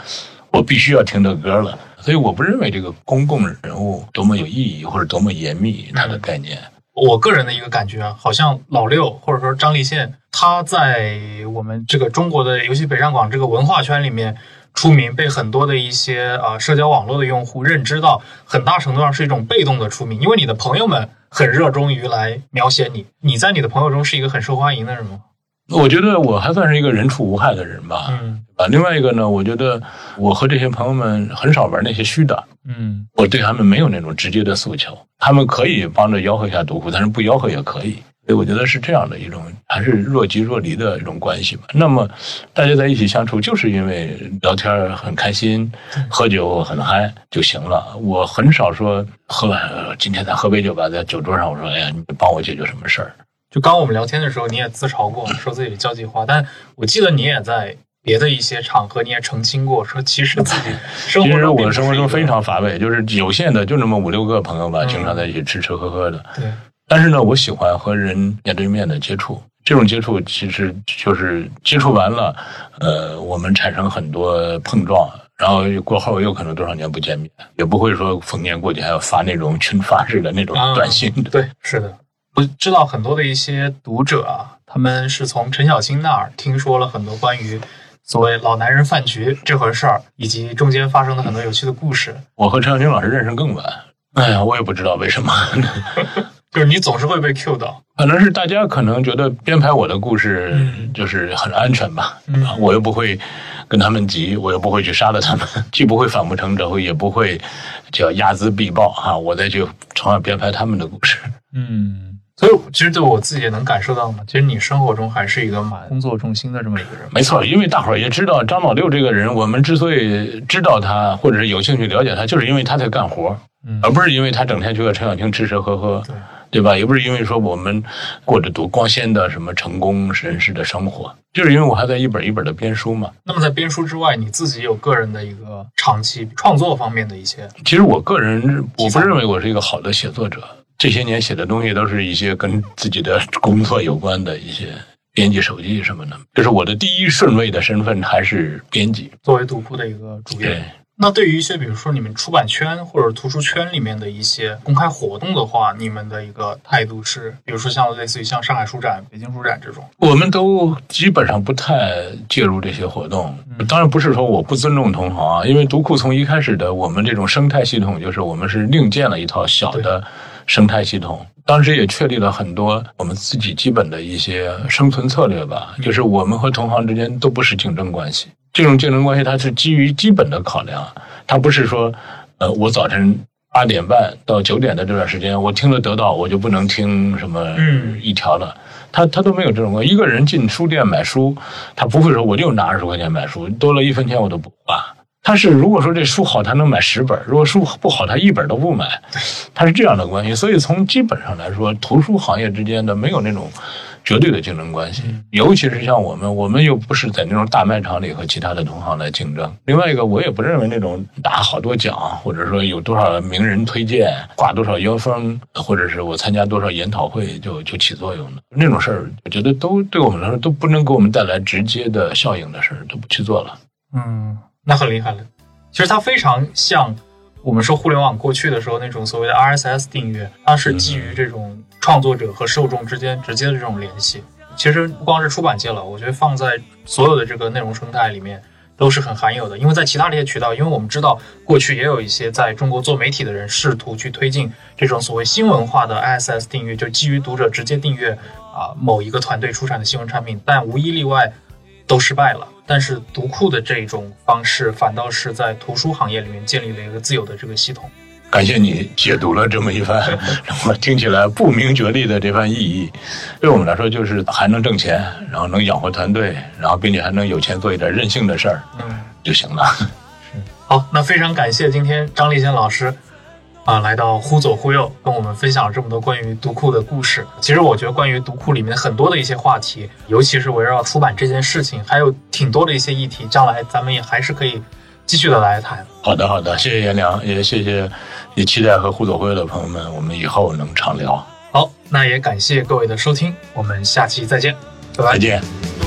我必须要听的歌了。所以我不认为这个公共人物多么有意义或者多么严密，它的概念。我个人的一个感觉啊，好像老六或者说张立宪，他在我们这个中国的，尤其北上广这个文化圈里面出名，被很多的一些啊、社交网络的用户认知到，很大程度上是一种被动的出名，因为你的朋友们很热衷于来描写你，你在你的朋友中是一个很受欢迎的人吗？我觉得我还算是一个人畜无害的人吧。嗯啊，另外一个呢，我觉得我和这些朋友们很少玩那些虚的，嗯我对他们没有那种直接的诉求，他们可以帮着吆喝一下独库，但是不吆喝也可以。所以我觉得是这样的一种，还是若即若离的一种关系吧。那么大家在一起相处，就是因为聊天很开心，喝酒很嗨就行了。我很少说喝完呃今天咱喝杯酒吧，在酒桌上我说，哎呀，你帮我解决什么事儿？就刚我们聊天的时候，你也自嘲过，说自己交际花，但我记得你也在别的一些场合，你也澄清过，说其实自己 生其实活中并不是我生活中非常乏味，就是有限的，就那么五六个朋友吧，经常在一起吃吃喝喝的。对，但是呢，我喜欢和人面对面的接触，这种接触其实就是接触完了，呃，我们产生很多碰撞，然后过后又可能多少年不见面，也不会说逢年过节还要发那种群发式的那种啊短信。对，是的，我知道很多的一些读者啊，他们是从陈小青那儿听说了很多关于所谓老男人饭局这回事儿，以及中间发生的很多有趣的故事。我和陈小青老师认识更晚，哎呀，我也不知道为什么，就是你总是会被 Q 到，可能是大家可能觉得编排我的故事嗯就是很安全吧，我又不会跟他们急，我又不会去杀了他们，既不会反目成仇，也不会叫睚眦必报啊，我再去从而编排他们的故事。嗯，所以其实对我自己也能感受到嘛，其实你生活中还是一个蛮工作重心的这么一个人。没错，因为大伙儿也知道张老六这个人，我们之所以知道他，或者是有兴趣了解他，就是因为他在干活，嗯而不是因为他整天去和陈小青吃吃喝喝。对对吧？也不是因为说我们过着多光鲜的什么成功人士的生活，就是因为我还在一本一本的编书嘛。那么在编书之外，你自己有个人的一个长期创作方面的一些，其实我个人我不认为我是一个好的写作者，这些年写的东西都是一些跟自己的工作有关的一些编辑手记什么的。就是我的第一顺位的身份还是编辑。作为读库的一个主对编。，那对于一些比如说你们出版圈或者图书圈里面的一些公开活动的话，你们的一个态度是，比如说像类似于像上海书展、北京书展这种，我们都基本上不太介入这些活动。当然不是说我不尊重同行啊，因为读库从一开始的我们这种生态系统，就是我们是另建了一套小的生态系统。当时也确立了很多我们自己基本的一些生存策略吧，就是我们和同行之间都不是竞争关系。这种竞争关系它是基于基本的考量，它不是说，呃，我早晨八点半到九点的这段时间，我听了得到，我就不能听什么嗯一条了。他他都没有这种关系。一个人进书店买书，他不会说我就拿二十块钱买书，多了一分钱我都不花。他是如果说这书好，他能买十本；如果书不好，他一本都不买。他是这样的关系。所以从基本上来说，图书行业之间的没有那种绝对的竞争关系。尤其是像我们，我们又不是在那种大卖场里和其他的同行来竞争。另外一个，我也不认为那种打好多奖，或者说有多少名人推荐、挂多少腰封，或者是我参加多少研讨会就就起作用的那种事儿，我觉得都对我们来说都不能给我们带来直接的效应的事儿，都不去做了。嗯，那很厉害了。其实它非常像我们说互联网过去的时候那种所谓的 RSS 订阅，它是基于这种创作者和受众之间直接的这种联系。其实不光是出版界了，我觉得放在所有的这个内容生态里面都是很罕有的。因为在其他这些渠道，因为我们知道过去也有一些在中国做媒体的人试图去推进这种所谓新文化的 ISS 订阅，就基于读者直接订阅啊、某一个团队出产的新闻产品，但无一例外都失败了。但是读库的这种方式，反倒是在图书行业里面建立了一个自有的这个系统。感谢你解读了这么一番，听起来不明觉厉的这番意义，对我们来说就是还能挣钱，然后能养活团队，然后并且还能有钱做一点任性的事儿嗯，就行了。好，那非常感谢今天张立先老师啊、来到忽左忽右，跟我们分享了这么多关于读库的故事。其实我觉得关于读库里面很多的一些话题，尤其是围绕出版这件事情，还有挺多的一些议题，将来咱们也还是可以继续的来谈。好的，好的，谢谢颜良，也谢谢，也期待和互左会的朋友们，我们以后能常聊。好，那也感谢各位的收听，我们下期再见，拜拜再。见。